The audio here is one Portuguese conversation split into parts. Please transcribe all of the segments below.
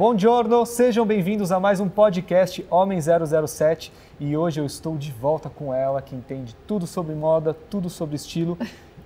Bom giorno, sejam bem-vindos a mais um podcast Homem 007 e hoje eu estou de volta com ela que entende tudo sobre moda, tudo sobre estilo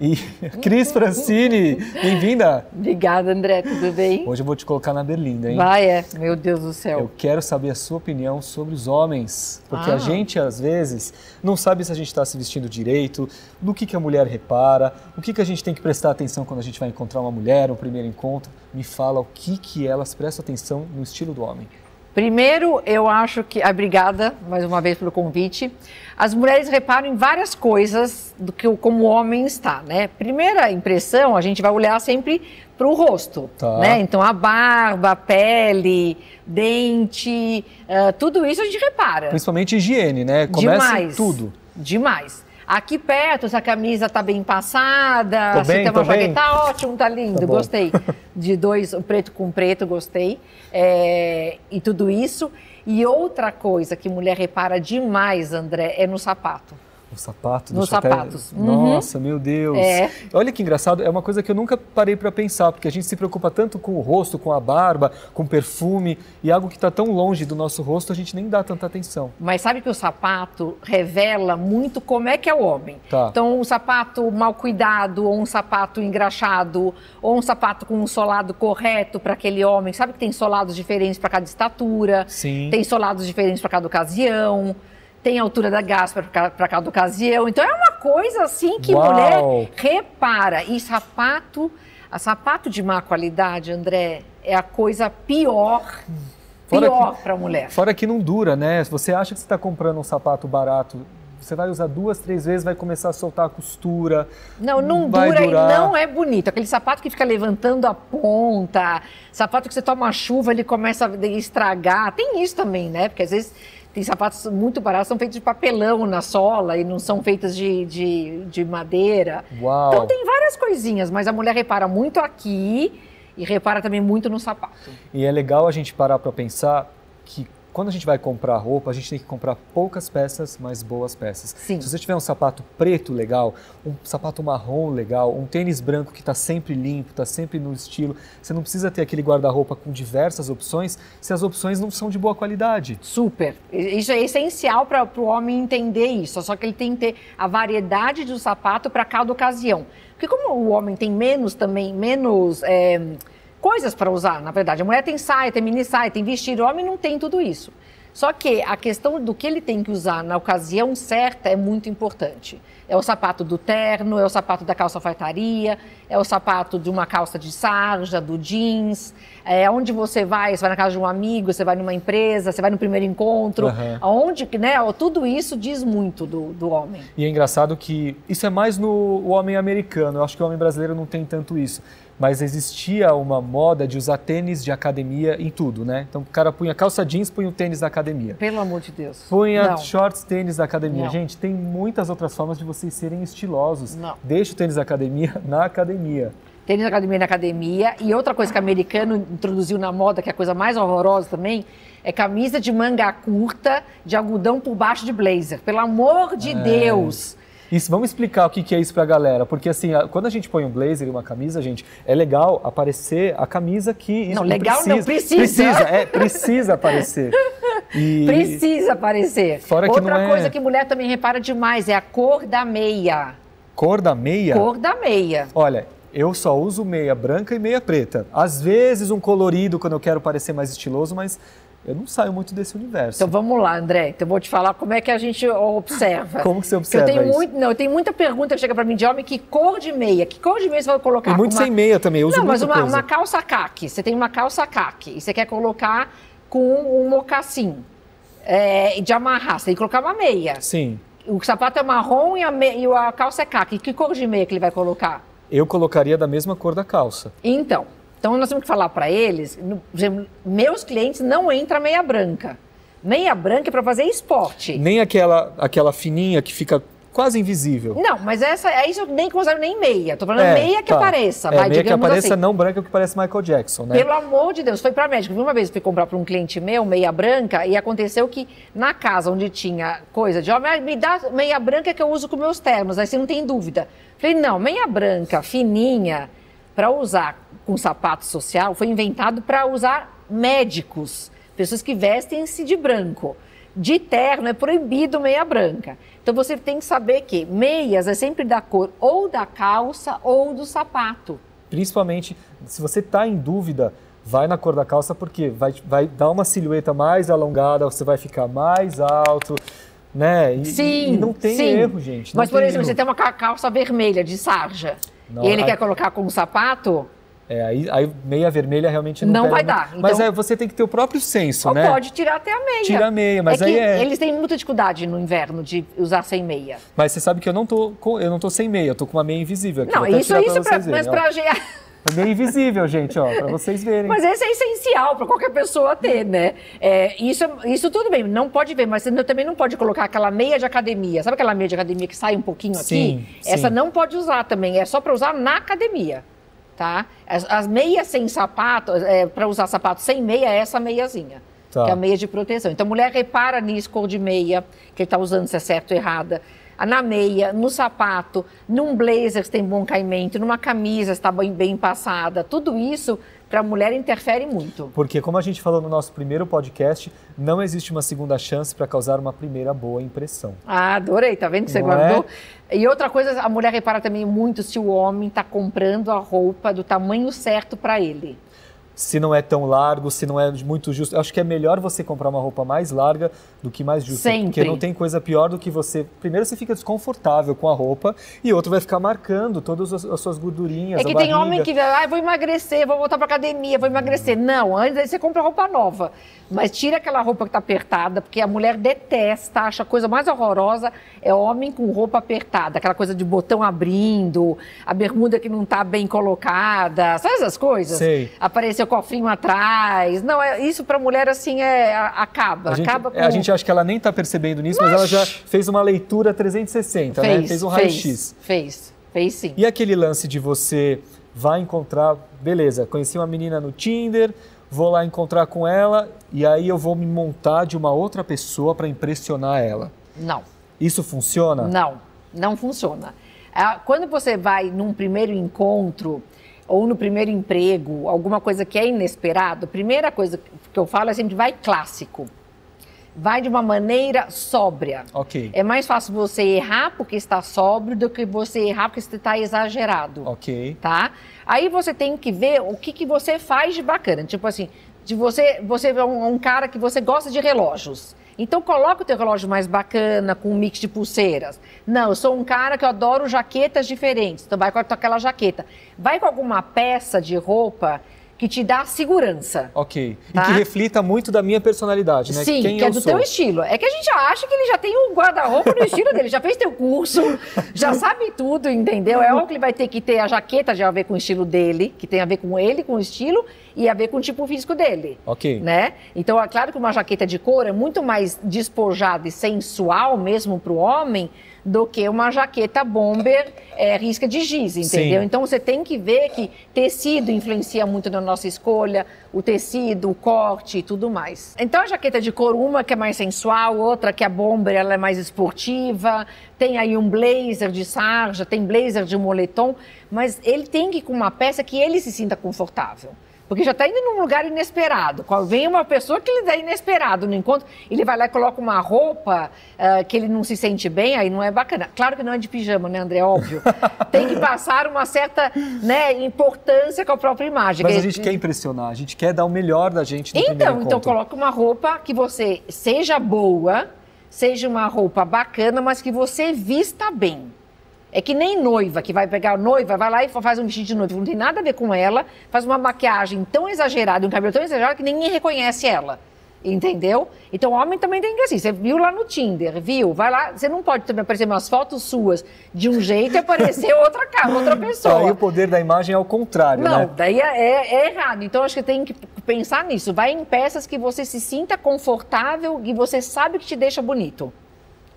e Cris Francini, bem-vinda! Obrigada, André, tudo bem? Hoje eu vou te colocar na berlinda, hein? Vai, é, meu Deus do céu. Eu quero saber a sua opinião sobre os homens, porque Ah. a gente, às vezes, não sabe se a gente está se vestindo direito, no que, que a mulher repara, o que, que a gente tem que prestar atenção quando a gente vai encontrar uma mulher, um primeiro encontro. Me fala o que, que elas prestam atenção no estilo do homem. Primeiro, eu acho que. Ah, obrigada mais uma vez pelo convite. As mulheres reparam em várias coisas do que o- como o homem está, né? Primeira impressão, a gente vai olhar sempre para o rosto, Tá. né? Então, a barba, a pele, dente, ah, tudo isso a gente repara. Principalmente higiene, né? Começa em Demais. tudo. Demais. Aqui perto, se a camisa tá bem passada, Tô se bem, tem uma jaqueta, tá ótimo, tá lindo, Tá gostei. De dois, o preto com preto, gostei. É, e tudo isso. E outra coisa que mulher repara demais, André, é no sapato. O sapato, Nos deixa eu até- sapatos. Uhum. Nossa, meu Deus. É. Olha que engraçado, é uma coisa que eu nunca parei para pensar, porque a gente se preocupa tanto com o rosto, com a barba, com o perfume, e algo que está tão longe do nosso rosto, a gente nem dá tanta atenção. Mas sabe que o sapato revela muito como é que é o homem. Tá. Então, um sapato mal cuidado, ou um sapato engraxado, ou um sapato com um solado correto para aquele homem. Sabe que tem solados diferentes para cada estatura, Sim. tem solados diferentes para cada ocasião, tem altura da gás para cada ocasião. Então, é uma coisa assim que Uau. mulher repara. E sapato, a sapato de má qualidade, André, é a coisa pior, Fora pior para a mulher. Fora que não dura, né? Se você acha que você está comprando um sapato barato, você vai usar duas, três vezes, vai começar a soltar a costura. Não, não dura durar. e não é bonito. Aquele sapato que fica levantando a ponta, sapato que você toma chuva, ele começa a estragar. Tem isso também, né? Porque às vezes tem sapatos muito baratos, são feitos de papelão na sola e não são feitos de, de, de madeira. Uau. Então tem várias coisinhas, mas a mulher repara muito aqui e repara também muito no sapato. E é legal a gente parar para pensar que quando a gente vai comprar roupa, a gente tem que comprar poucas peças, mas boas peças. Sim. Se você tiver um sapato preto legal, um sapato marrom legal, um tênis branco que está sempre limpo, está sempre no estilo, você não precisa ter aquele guarda-roupa com diversas opções se as opções não são de boa qualidade. Super. Isso é essencial para o homem entender isso. Só que ele tem que ter a variedade do sapato para cada ocasião. Porque como o homem tem menos também, menos é, coisas para usar, na verdade. A mulher tem saia, tem mini saia, tem vestido. O homem não tem tudo isso. Só que a questão do que ele tem que usar na ocasião certa é muito importante. É o sapato do terno, é o sapato da calça alfaiataria, é o sapato de uma calça de sarja, do jeans. É onde você vai, você vai na casa de um amigo, você vai numa empresa, você vai no primeiro encontro. Aham. Aonde, que, né? Tudo isso diz muito do, do homem. E é engraçado que isso é mais no homem americano. Eu acho que o homem brasileiro não tem tanto isso. Mas existia uma moda de usar tênis de academia em tudo, né? Então o cara punha calça jeans, punha o tênis da academia. Pelo amor de Deus. Punha Não. shorts, tênis da academia. Não. Gente, tem muitas outras formas de vocês serem estilosos. Não. Deixa o tênis da academia na academia. Tênis na academia na academia. E outra coisa que o americano introduziu na moda, que é a coisa mais horrorosa também, é camisa de manga curta, de algodão por baixo de blazer. Pelo amor de É. Deus. Isso, vamos explicar o que que é isso pra galera. Porque assim, a- quando a gente põe um blazer e uma camisa, gente, é legal aparecer a camisa que Não, legal não, precisa. Precisa, é, precisa aparecer. E- Precisa aparecer. Fora que Outra não é- coisa que mulher também repara demais é a cor da meia. Cor da meia? Cor da meia. Olha, eu só uso meia branca e meia preta. Às vezes um colorido quando eu quero parecer mais estiloso, mas eu não saio muito desse universo. Então vamos lá, André. Então eu vou te falar como é que a gente observa. Como que você Porque eu observa tenho isso? muito, não, eu tenho muita pergunta que chega pra mim de homem, que cor de meia? Que cor de meia você vai colocar? E muito Uma- sem meia também, eu uso Não, mas uma, coisa. uma calça caque. Você tem uma calça caque e você quer colocar com um mocassim é, de amarrar. Você tem que colocar uma meia. Sim. O sapato é marrom e a, me- e a calça é caque. Que cor de meia que ele vai colocar? Eu colocaria da mesma cor da calça. Então, então nós temos que falar para eles, no- por exemplo, meus clientes não entra meia branca. Meia branca é para fazer esporte. Nem aquela, aquela fininha que fica quase invisível. Não, mas essa é isso eu nem considero nem meia. Tô falando É, meia que tá. apareça, É, vai, meia que apareça assim. não branca, que parece Michael Jackson, né? Pelo amor de Deus, foi para médico. Uma vez fui comprar para um cliente meu, meia branca, e aconteceu que na casa onde tinha coisa de homem, "Ah, me dá meia branca que eu uso com meus ternos, aí você não tem dúvida. Falei, não, meia branca, fininha, para usar com sapato social, foi inventado para usar médicos, pessoas que vestem-se de branco. De terno é proibido meia branca. Então você tem que saber que meias é sempre da cor ou da calça ou do sapato. Principalmente, se você está em dúvida, vai na cor da calça porque vai, vai dar uma silhueta mais alongada, você vai ficar mais alto, né? E, sim, e não tem sim. erro, gente. Mas, por exemplo, erro. você tem uma calça vermelha de sarja Não, e ele aí- quer colocar com um sapato, É, aí, aí meia vermelha realmente não Não vai dar, Mas então- é, você tem que ter o próprio senso, ou né? pode tirar até a meia. Tira a meia, mas é aí é... eles têm muita dificuldade no inverno de usar sem meia. Mas você sabe que eu não tô, com- eu não tô sem meia, eu tô com uma meia invisível aqui. Não, isso, tirar isso, pra mas ó. pra. É meia invisível, gente, ó, pra vocês verem. Mas esse é essencial para qualquer pessoa ter, né? É, isso, isso tudo bem, não pode ver, mas você também não pode colocar aquela meia de academia. Sabe aquela meia de academia que sai um pouquinho Sim, aqui? Essa sim. não pode usar também, é só para usar na academia, tá? As, as meias sem sapato, é, para usar sapato sem meia, é essa meiazinha. Tá. Que é a meia de proteção. Então, mulher repara nisso, cor de meia, que ele está usando, se é certo ou errada. Na meia, no sapato, num blazer se tem bom caimento, numa camisa está bem, bem passada. Tudo isso, para a mulher, interfere muito. Porque, como a gente falou no nosso primeiro podcast, não existe uma segunda chance para causar uma primeira boa impressão. Ah, adorei, tá vendo que você Não guardou? E outra coisa, a mulher repara também muito se o homem está comprando a roupa do tamanho certo para ele. Se não é tão largo, se não é muito justo. Acho que é melhor você comprar uma roupa mais larga do que mais justa. Sempre. Porque não tem coisa pior do que você. Primeiro, você fica desconfortável com a roupa e outro vai ficar marcando todas as, as suas gordurinhas. É que tem homem que vai, ah, vou emagrecer, vou voltar pra academia, vou emagrecer. Não, antes aí você compra roupa nova. Mas tira aquela roupa que tá apertada, porque a mulher detesta, acha a coisa mais horrorosa é homem com roupa apertada, aquela coisa de botão abrindo, a bermuda que não tá bem colocada, sabe essas coisas? Sei. Apareceu cofrinho atrás. Não, é, isso pra mulher assim é acaba, A gente, acaba com é, a gente acha que ela nem está percebendo nisso, mas ela já fez uma leitura 360, né? fez, Fez um fez, raio-x. fez, fez sim. E aquele lance de você vai encontrar, beleza, conheci uma menina no Tinder, vou lá encontrar com ela e aí eu vou me montar de uma outra pessoa para impressionar ela. Não. Isso funciona? Não, não funciona. Ah, Quando você vai num primeiro encontro ou no primeiro emprego, alguma coisa que é inesperado, a primeira coisa que eu falo é sempre vai clássico. Vai de uma maneira sóbria. Ok. É mais fácil você errar porque está sóbrio do que você errar porque você está exagerado Ok. tá? Aí você tem que ver o que, que você faz de bacana. Tipo assim, de você, você é um, um cara que você gosta de relógios. Então coloca o teu relógio mais bacana, com um mix de pulseiras. Não, eu sou um cara que eu adoro jaquetas diferentes. Então vai com aquela jaqueta. Vai com alguma peça de roupa que te dá segurança. Ok. Tá? E que reflita muito da minha personalidade, né? Sim, Quem que é do sou. teu estilo. É que a gente acha que ele já tem um guarda-roupa no estilo dele, já fez teu curso, já sabe tudo, entendeu? É óbvio que ele vai ter que ter a jaqueta já a ver com o estilo dele, que tem a ver com ele, com o estilo, e a ver com o tipo físico dele. Ok. Né? Então, é claro que uma jaqueta de couro é muito mais despojada e sensual mesmo para o homem do que uma jaqueta bomber é, risca de giz, entendeu? Sim. Então você tem que ver que tecido influencia muito na nossa escolha, o tecido, o corte e tudo mais. Então a jaqueta de couro, uma que é mais sensual, outra que é bomber, ela é mais esportiva, tem aí um blazer de sarja, tem blazer de moletom, mas ele tem que ir com uma peça que ele se sinta confortável. Porque já está indo num lugar inesperado. Vem uma pessoa que ele é inesperado no encontro, ele vai lá e coloca uma roupa ah, que ele não se sente bem, aí não é bacana. Claro que não é de pijama, né, André? Óbvio. Tem que passar uma certa né, importância com a própria imagem. Mas a gente quer impressionar, a gente quer dar o melhor da gente no Então, então coloca uma roupa que você seja boa, seja uma roupa bacana, mas que você vista bem. É que nem noiva, que vai pegar a noiva, vai lá e faz um vestido de noiva, não tem nada a ver com ela, faz uma maquiagem tão exagerada, um cabelo tão exagerado que ninguém reconhece ela. Entendeu? Então, o homem também tem que assim. Você viu lá no Tinder, viu? Vai lá, você não pode também aparecer umas fotos suas de um jeito e aparecer outra cara, outra pessoa. Aí o poder da imagem é ao contrário, Não, né? daí é, é- é errado. Então acho que tem que pensar nisso. Vai em peças que você se sinta confortável e você sabe que te deixa bonito.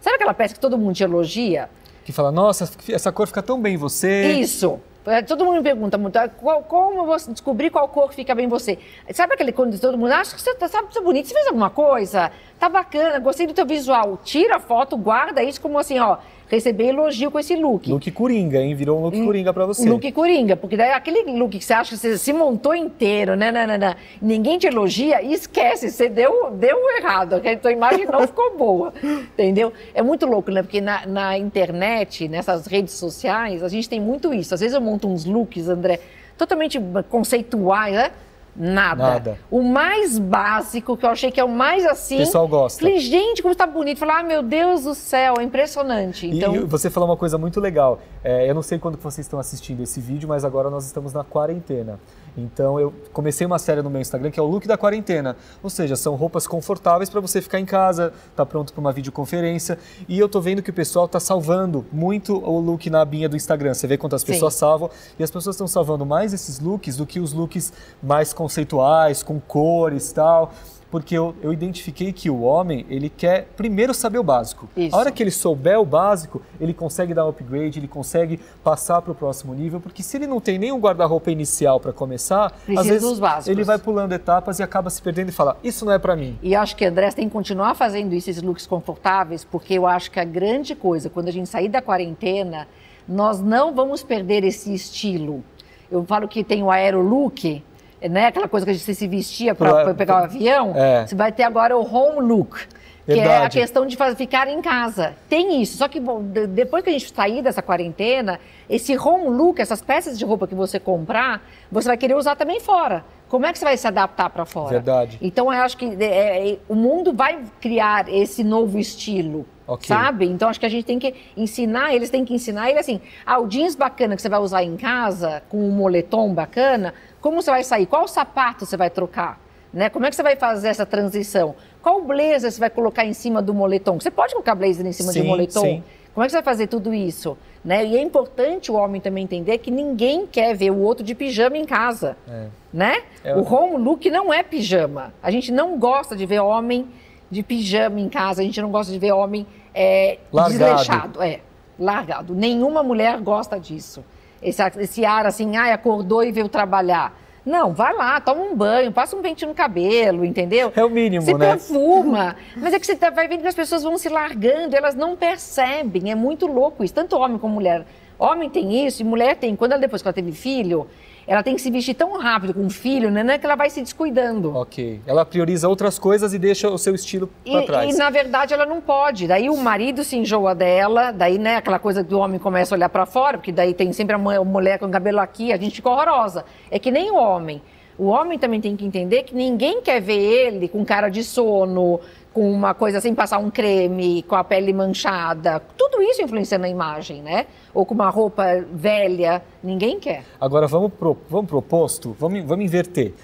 Sabe aquela peça que todo mundo te elogia? Que fala, nossa, essa cor fica tão bem em você. Isso. É, Todo mundo me pergunta muito, ah, qual- como você descobrir qual cor fica bem em você? Sabe aquele quando todo mundo acha que você tá, é bonito, você fez alguma coisa? Tá bacana, gostei do teu visual. Tira a foto, guarda isso como assim, ó, receber elogio com esse look. Look coringa, hein? Virou um look coringa para você. Look coringa, porque daí aquele look que você acha que você se montou inteiro, né, né, né, né ninguém te elogia, esquece, você deu, deu errado, a tua imagem não ficou boa, entendeu? É muito louco, né? Porque na, na internet, nessas redes sociais, a gente tem muito isso. Às vezes eu monto uns looks, André, totalmente conceituais, né? Nada. Nada. O mais básico, que eu achei que é o mais assim. O pessoal gosta. Falei, gente, como está bonito. Falei, ah, meu Deus do céu, é impressionante. Então... E você falou uma coisa muito legal. É, eu não sei quando vocês estão assistindo esse vídeo, mas agora nós estamos na quarentena. Então eu comecei uma série no meu Instagram que é o look da quarentena. Ou seja, são roupas confortáveis para você ficar em casa, tá pronto para uma videoconferência. E eu tô vendo que o pessoal tá salvando muito o look na abinha do Instagram. Você vê quantas pessoas Sim. salvam. E as pessoas estão salvando mais esses looks do que os looks mais conceituais, com cores e tal porque eu, eu, identifiquei que o homem, ele quer primeiro saber o básico. Isso. A hora que ele souber o básico, ele consegue dar um upgrade, ele consegue passar para o próximo nível, porque se ele não tem nenhum guarda-roupa inicial para começar, Precisa às vezes ele vai pulando etapas e acaba se perdendo e fala, isso não é para mim. E acho que André tem que continuar fazendo isso, esses looks confortáveis, porque eu acho que a grande coisa, quando a gente sair da quarentena, nós não vamos perder esse estilo. Eu falo que tem o aerolook, né? Aquela coisa que a gente se vestia para pegar o avião. É. Você vai ter agora o home look. Que Verdade. é a questão de fazer, ficar em casa. Tem isso. Só que bom, depois que a gente sair dessa quarentena, esse home look, essas peças de roupa que você comprar, você vai querer usar também fora. Como é que você vai se adaptar para fora? Verdade. Então eu acho que é, é, o mundo vai criar esse novo estilo. Okay. Sabe? Então acho que a gente tem que ensinar, eles têm que ensinar ele assim: ah, o jeans bacana que você vai usar em casa, com um moletom bacana, como você vai sair? Qual sapato você vai trocar? Né? Como é que você vai fazer essa transição? Qual blazer você vai colocar em cima do moletom? Você pode colocar blazer em cima sim, de moletom? Sim. Como é que você vai fazer tudo isso? Né? E é importante o homem também entender que ninguém quer ver o outro de pijama em casa. É. Né? É. O home look não é pijama. A gente não gosta de ver homem de pijama em casa, a gente não gosta de ver homem é, desleixado. É, largado. Nenhuma mulher gosta disso. Esse, esse ar assim, ai, acordou e veio trabalhar. Não, vai lá, toma um banho, passa um pente no cabelo, entendeu? É o mínimo, se né? Se perfuma. Mas é que você tá, vai vendo que as pessoas vão se largando, elas não percebem. É muito louco isso, tanto homem como mulher. Homem tem isso e mulher tem. Quando ela, depois que ela teve filho, ela tem que se vestir tão rápido com o filho, né, né, que ela vai se descuidando. Ok. Ela prioriza outras coisas e deixa o seu estilo para trás. E na verdade ela não pode. Daí o marido se enjoa dela, daí né, aquela coisa do homem começa a olhar para fora, porque daí tem sempre a mulher com o cabelo aqui, a gente fica horrorosa. É que nem o homem. O homem também tem que entender que ninguém quer ver ele com cara de sono, com uma coisa sem passar um creme, com a pele manchada. Tudo isso influencia na imagem, né? Ou com uma roupa velha. Ninguém quer. Agora vamos pro, vamos pro oposto, vamos, vamos inverter.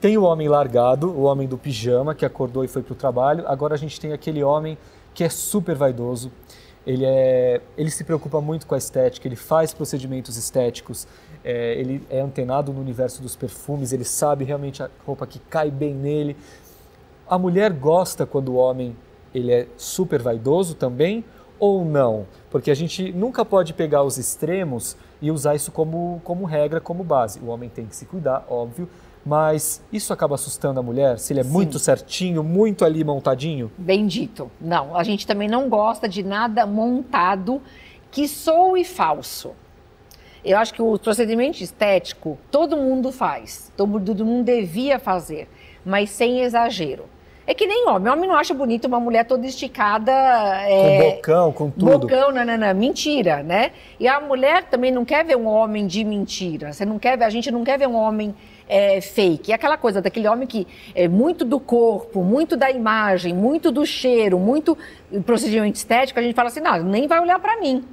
Tem o homem largado, o homem do pijama, que acordou e foi para o trabalho. Agora a gente tem aquele homem que é super vaidoso. Ele, é, ele se preocupa muito com a estética, ele faz procedimentos estéticos, é, ele é antenado no universo dos perfumes, ele sabe realmente a roupa que cai bem nele. A mulher gosta quando o homem ele é super vaidoso também ou não? Porque a gente nunca pode pegar os extremos e usar isso como, como regra, como base. O homem tem que se cuidar, óbvio, mas isso acaba assustando a mulher? Se ele é Sim. muito certinho, muito ali montadinho? Bendito. Não, a gente também não gosta de nada montado que soe falso. Eu acho que o procedimento estético todo mundo faz, todo, todo mundo devia fazer, mas sem exagero. É que nem homem. Homem não acha bonito uma mulher toda esticada. É, com bocão, com tudo. Bocão, não. Mentira, né? E a mulher também não quer ver um homem de mentira. Você não quer ver, a gente não quer ver um homem é, fake. É aquela coisa daquele homem que é muito do corpo, muito da imagem, muito do cheiro, muito procedimento estético. A gente fala assim, não, nem vai olhar para mim.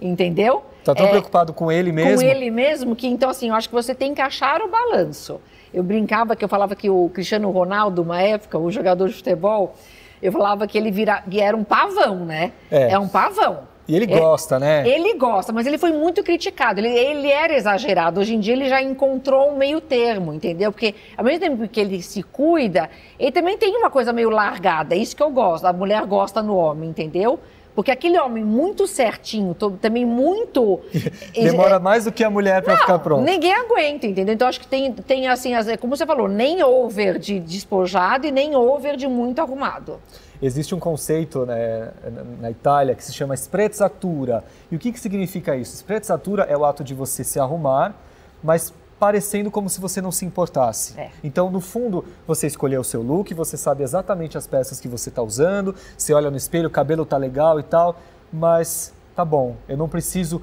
Entendeu? Tá tão é, preocupado com ele mesmo? Com ele mesmo que, então, assim, eu acho que você tem que achar o balanço. Eu brincava que eu falava que o Cristiano Ronaldo, uma época, o jogador de futebol, eu falava que ele vira, que era um pavão, né? É, é um pavão. E ele gosta, é, né? Ele gosta, mas ele foi muito criticado. Ele, ele era exagerado. Hoje em dia ele já encontrou um meio termo, entendeu? Porque ao mesmo tempo que ele se cuida, ele também tem uma coisa meio largada. É isso que eu gosto. A mulher gosta no homem, entendeu? Porque aquele homem muito certinho, também muito. Demora mais do que a mulher para ficar pronto. Ninguém aguenta, entendeu? Então acho que tem, tem assim, como você falou, nem over de despojado e nem over de muito arrumado. Existe um conceito né, na Itália que se chama sprezzatura. E o que, que significa isso? Sprezzatura é o ato de você se arrumar, mas parecendo como se você não se importasse. É. Então, no fundo, você escolheu o seu look, você sabe exatamente as peças que você está usando, você olha no espelho, o cabelo tá legal e tal, mas tá bom, eu não preciso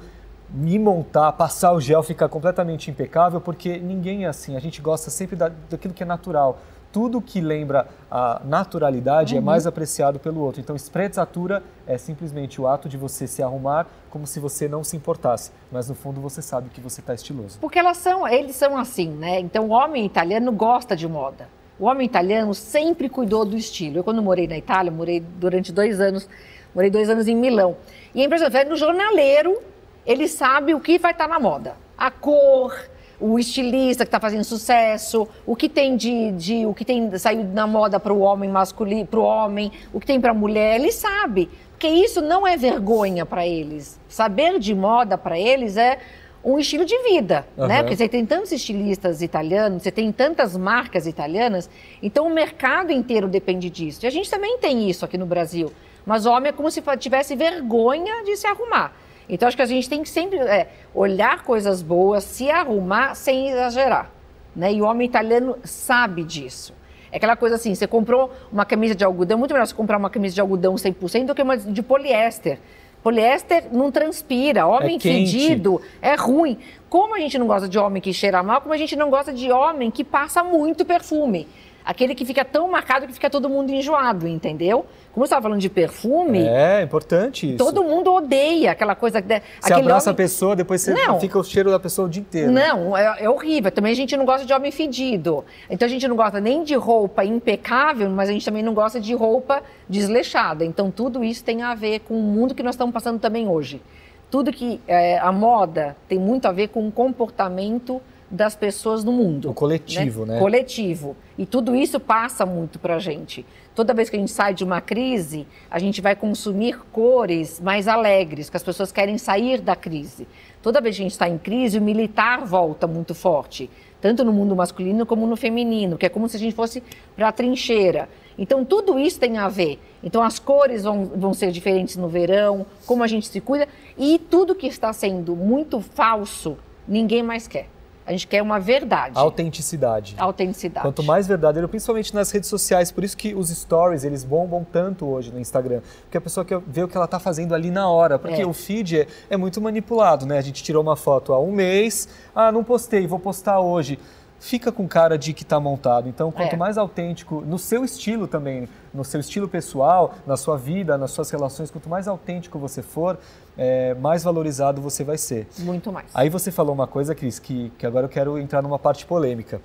me montar, passar o gel, ficar completamente impecável, porque ninguém é assim. A gente gosta sempre da, daquilo que é natural tudo que lembra a naturalidade é uhum. é mais apreciado pelo outro. Então, sprezzatura é simplesmente o ato de você se arrumar como se você não se importasse, mas no fundo você sabe que você está estiloso. Porque elas são, eles são assim, né? Então, o homem italiano gosta de moda. O homem italiano sempre cuidou do estilo. Eu, quando morei na Itália, morei durante dois anos, morei dois anos em Milão. E é impressionante, no jornaleiro, ele sabe o que vai estar tá na moda. A cor, o estilista que está fazendo sucesso, o que tem de, de o que tem saído na moda para o homem masculino, para o homem, o que tem para a mulher, ele sabe, porque isso não é vergonha para eles. Saber de moda para eles é um estilo de vida, uhum. né? Porque você tem tantos estilistas italianos, você tem tantas marcas italianas, então o mercado inteiro depende disso. E a gente também tem isso aqui no Brasil. Mas o homem é como se tivesse vergonha de se arrumar. Então, acho que a gente tem que sempre é, olhar coisas boas, se arrumar sem exagerar. Né? E o homem italiano sabe disso. É aquela coisa assim, você comprou uma camisa de algodão, muito melhor você comprar uma camisa de algodão 100% do que uma de poliéster. Poliéster não transpira, homem é fedido é ruim. Como a gente não gosta de homem que cheira mal, como a gente não gosta de homem que passa muito perfume. Aquele que fica tão marcado que fica todo mundo enjoado, entendeu? Como você estava falando de perfume. É, importante isso. Todo mundo odeia aquela coisa. De, você abraça homem... a pessoa, depois você não. fica o cheiro da pessoa o dia inteiro. Não, é, é, horrível. Também a gente não gosta de homem fedido. Então a gente não gosta nem de roupa impecável, mas a gente também não gosta de roupa desleixada. Então tudo isso tem a ver com o mundo que nós estamos passando também hoje. Tudo que é, a moda tem muito a ver com o comportamento das pessoas no mundo. O coletivo, né? né? Coletivo. E tudo isso passa muito para a gente. Toda vez que a gente sai de uma crise, a gente vai consumir cores mais alegres, que as pessoas querem sair da crise. Toda vez que a gente está em crise, o militar volta muito forte, tanto no mundo masculino como no feminino, que é como se a gente fosse para a trincheira. Então, tudo isso tem a ver. Então, as cores vão, vão ser diferentes no verão, como a gente se cuida, e tudo que está sendo muito falso, ninguém mais quer. A gente quer uma verdade. Autenticidade. Autenticidade. Quanto mais verdadeiro, principalmente nas redes sociais. Por isso que os stories, eles bombam tanto hoje no Instagram. Porque a pessoa quer ver o que ela está fazendo ali na hora. Porque é. o feed é, é muito manipulado, né? A gente tirou uma foto há um mês. Ah, não postei, vou postar hoje fica com cara de que está montado. Então, quanto é. mais autêntico, no seu estilo também, no seu estilo pessoal, na sua vida, nas suas relações, quanto mais autêntico você for, é, mais valorizado você vai ser. Muito mais. Aí você falou uma coisa, Cris, que, que agora eu quero entrar numa parte polêmica.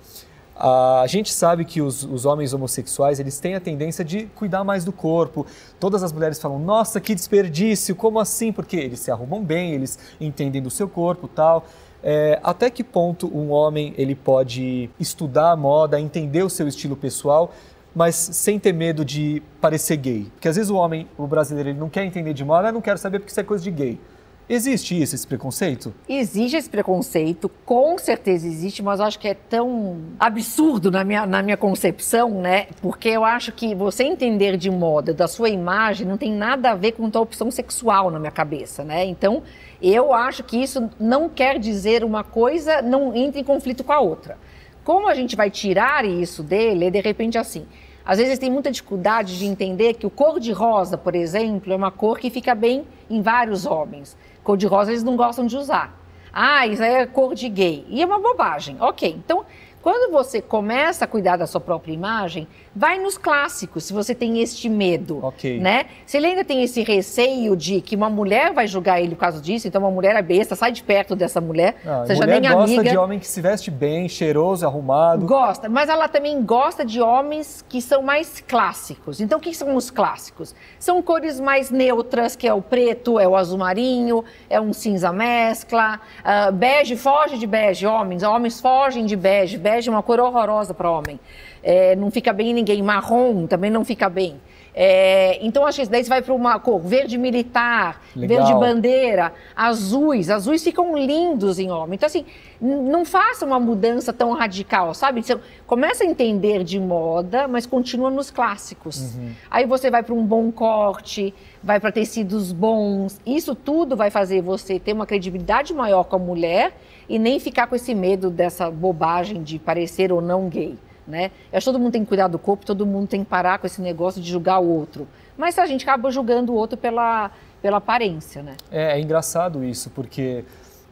A gente sabe que os, os, homens homossexuais eles têm a tendência de cuidar mais do corpo. Todas as mulheres falam: Nossa, que desperdício! Como assim? Porque eles se arrumam bem, eles entendem do seu corpo, tal. É, até que ponto um homem ele pode estudar a moda, entender o seu estilo pessoal, mas sem ter medo de parecer gay? Porque às vezes o homem, o brasileiro, ele não quer entender de moda, não quero saber porque isso é coisa de gay. Existe isso, esse preconceito? Existe esse preconceito, com certeza existe, mas eu acho que é tão absurdo na minha, na minha concepção, né? Porque eu acho que você entender de moda, da sua imagem, não tem nada a ver com tua opção sexual na minha cabeça, né? Então, eu acho que isso não quer dizer uma coisa, não entra em conflito com a outra. Como a gente vai tirar isso dele, é de repente assim. Às vezes tem muita dificuldade de entender que o cor de rosa, por exemplo, é uma cor que fica bem em vários homens. Cor de rosa eles não gostam de usar. Ah, isso é cor de gay. E é uma bobagem. Ok, então quando você começa a cuidar da sua própria imagem, vai nos clássicos, se você tem este medo, okay. né? Se ele ainda tem esse receio de que uma mulher vai julgar ele por causa disso, então uma mulher é besta, sai de perto dessa mulher, ah, seja mulher nem gosta amiga. de homem que se veste bem, cheiroso, arrumado. Gosta, mas ela também gosta de homens que são mais clássicos. Então o que são os clássicos? São cores mais neutras, que é o preto, é o azul marinho, é um cinza mescla, uh, bege, foge de bege, homens, homens fogem de bege, bege é uma cor horrorosa para homem é, não fica bem em ninguém. Marrom também não fica bem. É, então, acho que daí você vai para uma cor verde militar, Legal. verde bandeira, azuis. Azuis ficam lindos em homem. Então, assim, não faça uma mudança tão radical, sabe? Você começa a entender de moda, mas continua nos clássicos. Aí você vai para um bom corte, vai para tecidos bons. Isso tudo vai fazer você ter uma credibilidade maior com a mulher e nem ficar com esse medo dessa bobagem de parecer ou não gay né? Eu acho que todo mundo tem que cuidar do corpo, todo mundo tem que parar com esse negócio de julgar o outro. Mas a gente acaba julgando o outro pela, pela aparência, né? É, é engraçado isso, porque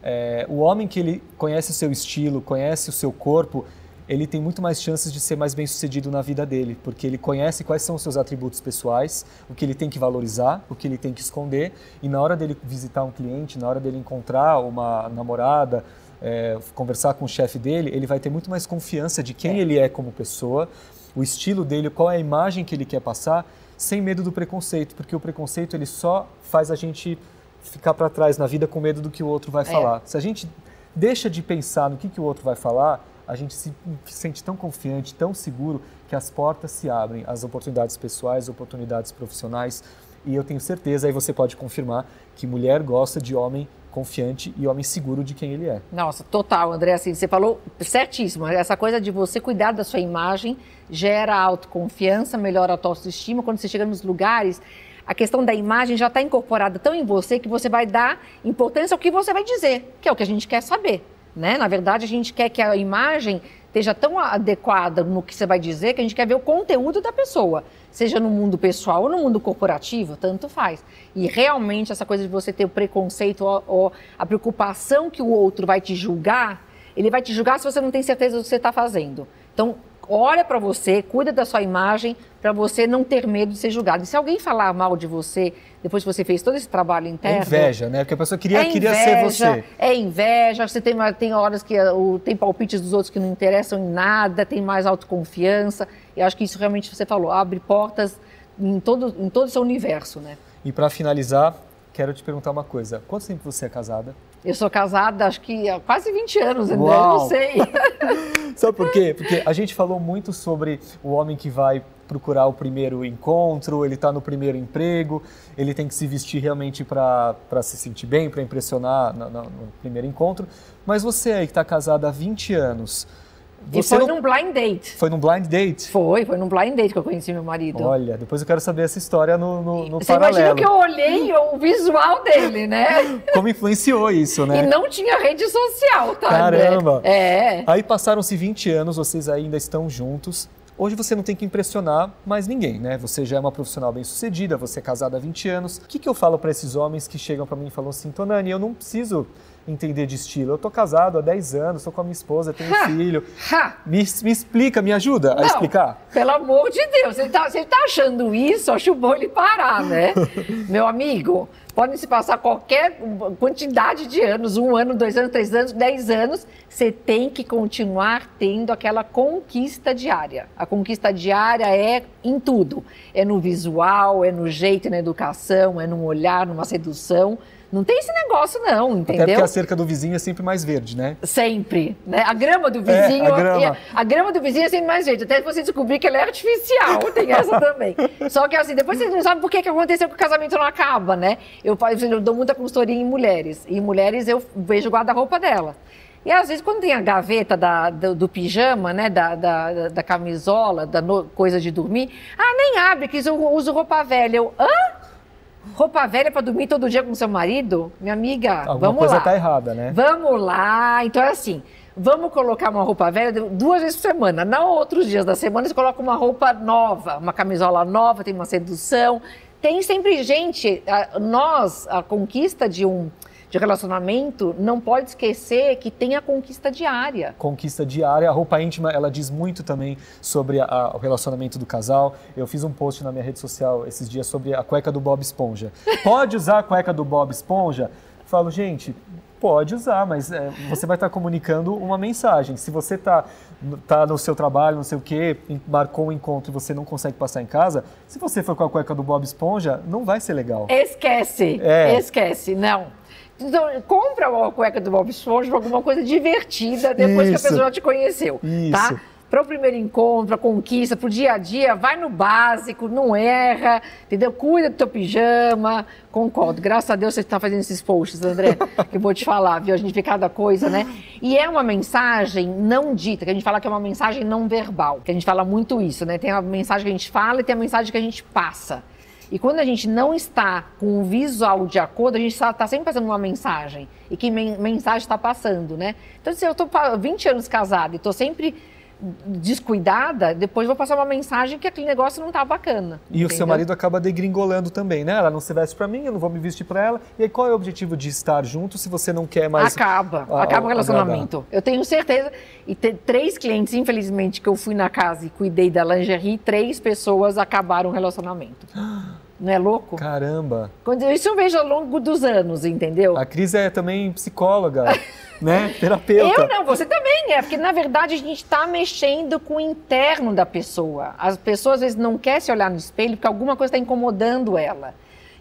é, o homem que ele conhece o seu estilo, conhece o seu corpo, ele tem muito mais chances de ser mais bem sucedido na vida dele, porque ele conhece quais são os seus atributos pessoais, o que ele tem que valorizar, o que ele tem que esconder, e na hora dele visitar um cliente, na hora dele encontrar uma namorada, é, conversar com o chefe dele, ele vai ter muito mais confiança de quem É. ele é como pessoa, o estilo dele, qual é a imagem que ele quer passar, sem medo do preconceito, porque o preconceito ele só faz a gente ficar para trás na vida com medo do que o outro vai É. falar. Se a gente deixa de pensar no que, que o outro vai falar, a gente se sente tão confiante, tão seguro, que as portas se abrem, as oportunidades pessoais, oportunidades profissionais. E eu tenho certeza, aí você pode confirmar, que mulher gosta de homem confiante e homem seguro de quem ele é. Nossa, total, André, assim, você falou certíssimo. Essa coisa de você cuidar da sua imagem gera autoconfiança, melhora a tua autoestima. Quando você chega nos lugares, a questão da imagem já está incorporada tão em você que você vai dar importância ao que você vai dizer, que é o que a gente quer saber. Né? Na verdade, a gente quer que a imagem esteja tão adequada no que você vai dizer que a gente quer ver o conteúdo da pessoa, seja no mundo pessoal ou no mundo corporativo, tanto faz. E realmente essa coisa de você ter o preconceito ou, ou a preocupação que o outro vai te julgar, ele vai te julgar se você não tem certeza do que você está fazendo. Então, olha para você, cuida da sua imagem para você não ter medo de ser julgado. E se alguém falar mal de você depois que você fez todo esse trabalho É interno, inveja, né? Porque a pessoa queria, é queria inveja, ser você. É inveja, você tem, tem horas que o- tem palpites dos outros que não interessam em nada, tem mais autoconfiança. E acho que isso realmente você falou, abre portas em todo, em todo o seu universo, né? E para finalizar, quero te perguntar uma coisa. Quanto tempo você é casada? Eu sou casada, acho que há quase 20 anos, André, Uau! não sei. Sabe por quê? Porque a gente falou muito sobre o homem que vai procurar o primeiro encontro, ele está no primeiro emprego, ele tem que se vestir realmente para se sentir bem, para impressionar na- na- no primeiro encontro. Mas você aí que está casada há 20 anos, E você foi não- num blind date. foi num blind date? Foi, foi num blind date que eu conheci meu marido. Olha, depois eu quero saber essa história no, no, no Você imagina paralelo. que eu olhei o visual dele, né? Como influenciou isso, né? E não tinha rede social, tá? André? Caramba! É. Aí passaram-se 20 anos, vocês ainda estão juntos. Hoje você não tem que impressionar mais ninguém, né? Você já é uma profissional bem-sucedida, você é casada há 20 anos. O que, que eu falo para esses homens que chegam para mim e falam assim, Tonani, eu não preciso entender de estilo. Eu tô casado há 10 anos, tô com a minha esposa, tenho um Ha! filho. Ha! Me, me explica, me ajuda a Não, explicar. Pelo amor de Deus, se ele, tá, se ele tá achando isso, acho bom ele parar, né? Meu amigo, podem se passar qualquer quantidade de anos, um ano, dois anos, três anos, dez anos, você tem que continuar tendo aquela conquista diária. A conquista diária é em tudo. É no visual, é no jeito, na educação, é no olhar, numa sedução. Não tem esse negócio não, Até entendeu? porque a cerca do vizinho é sempre mais verde, né? Sempre, né? A grama do É, vizinho, a grama. a grama do vizinho é sempre mais verde, até você descobrir que ela é artificial, tem essa também. Só que assim, depois você não sabe por que, que aconteceu que o casamento não acaba, né? Eu, eu dou muita consultoria em mulheres, e em mulheres eu vejo o guarda-roupa dela. E às vezes, quando tem a gaveta da- do, do pijama, né, da, da, da- da camisola, da no- coisa de dormir, ah, nem abre, que eu uso roupa velha. Eu, hã? Roupa velha para dormir todo dia com seu marido? Minha amiga, Alguma vamos coisa lá. tá errada, né? Vamos lá. Então é assim. Vamos colocar uma roupa velha duas vezes por semana. Não outros dias da semana, você coloca uma roupa nova, uma camisola nova, tem uma sedução. Tem sempre gente. Nós, a conquista de um de relacionamento, não pode esquecer que tem a conquista diária. conquista diária. A roupa íntima, ela diz muito também sobre a- a- o relacionamento do casal. Eu fiz um post na minha rede social esses dias sobre a cueca do Bob Esponja. Pode usar a cueca do Bob Esponja? Falo, gente, pode usar, mas é, você vai estar comunicando uma mensagem. Se você está tá no seu trabalho, não sei o quê, marcou um encontro e você não consegue passar em casa, se você for com a cueca do Bob Esponja, não vai ser legal. Esquece, É. esquece, não. Então, compra uma cueca do Bob Esponja pra alguma coisa divertida depois que Isso. a pessoa te conheceu, Isso. tá? para o primeiro encontro, a conquista, para o dia a dia, vai no básico, não erra, entendeu? Cuida do teu pijama, concordo. Graças a Deus você está fazendo esses posts, André, que eu vou te falar, viu? A gente vê cada coisa, né? E é uma mensagem não dita, que a gente fala que é uma mensagem não verbal, que a gente fala muito isso, né? Tem a mensagem que a gente fala e tem a mensagem que a gente passa. E quando a gente não está com o visual de acordo, a gente está tá sempre passando uma mensagem. E que men mensagem está passando, né? Então, se eu estou 20 anos casada e estou sempre descuidada, depois vou passar uma mensagem que aquele negócio não tá bacana. E entendeu? o seu marido acaba degringolando também, né? Ela não se veste para mim, eu não vou me vestir para ela. E aí qual é o objetivo de estar junto se você não quer mais Acaba, a, acaba o relacionamento. Agradar. Eu tenho certeza e ter três clientes, infelizmente, que eu fui na casa e cuidei da lingerie, três pessoas acabaram o relacionamento. Não é louco? Caramba! Isso eu vejo ao longo dos anos, entendeu? A Cris é também psicóloga, né? Terapeuta. Eu não, você também é, porque na verdade a gente está mexendo com o interno da pessoa. As pessoas às vezes não querem se olhar no espelho porque alguma coisa está incomodando ela.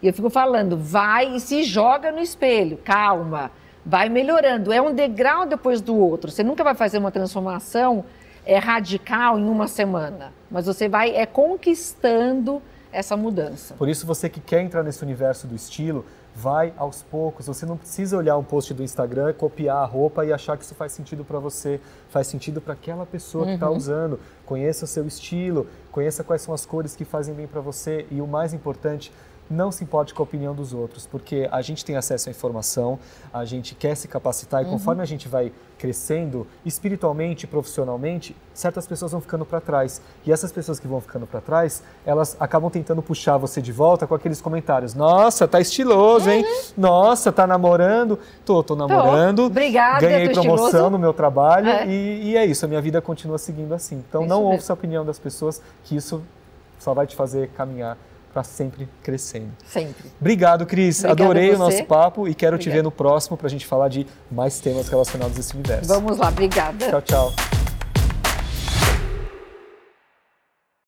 E eu fico falando, vai e se joga no espelho, calma, vai melhorando. É um degrau depois do outro. Você nunca vai fazer uma transformação é, radical em uma semana, mas você vai é conquistando essa mudança. Por isso, você que quer entrar nesse universo do estilo, vai aos poucos. Você não precisa olhar um post do Instagram, copiar a roupa e achar que isso faz sentido para você. Faz sentido para aquela pessoa tá uhum. que está usando. Conheça o seu estilo, conheça quais são as cores que fazem bem para você e o mais importante, não se importe com a opinião dos outros, porque a gente tem acesso à informação, a gente quer se capacitar e uhum. conforme a gente vai crescendo espiritualmente, profissionalmente, certas pessoas vão ficando para trás. E essas pessoas que vão ficando para trás, elas acabam tentando puxar você de volta com aqueles comentários. Nossa, tá estiloso, hein? Uhum. Nossa, tá namorando? Tô, tô namorando. Tô. Obrigada, Ganhei promoção estiloso. no meu trabalho é. E, e, é isso, a minha vida continua seguindo assim. Então isso não ouça a opinião das pessoas, que isso só vai te fazer caminhar para sempre crescendo. Sempre. Obrigado, Cris. Obrigada Adorei o nosso papo e quero Obrigada. te ver no próximo para a gente falar de mais temas relacionados a esse universo. Vamos lá, obrigada. Tchau, tchau.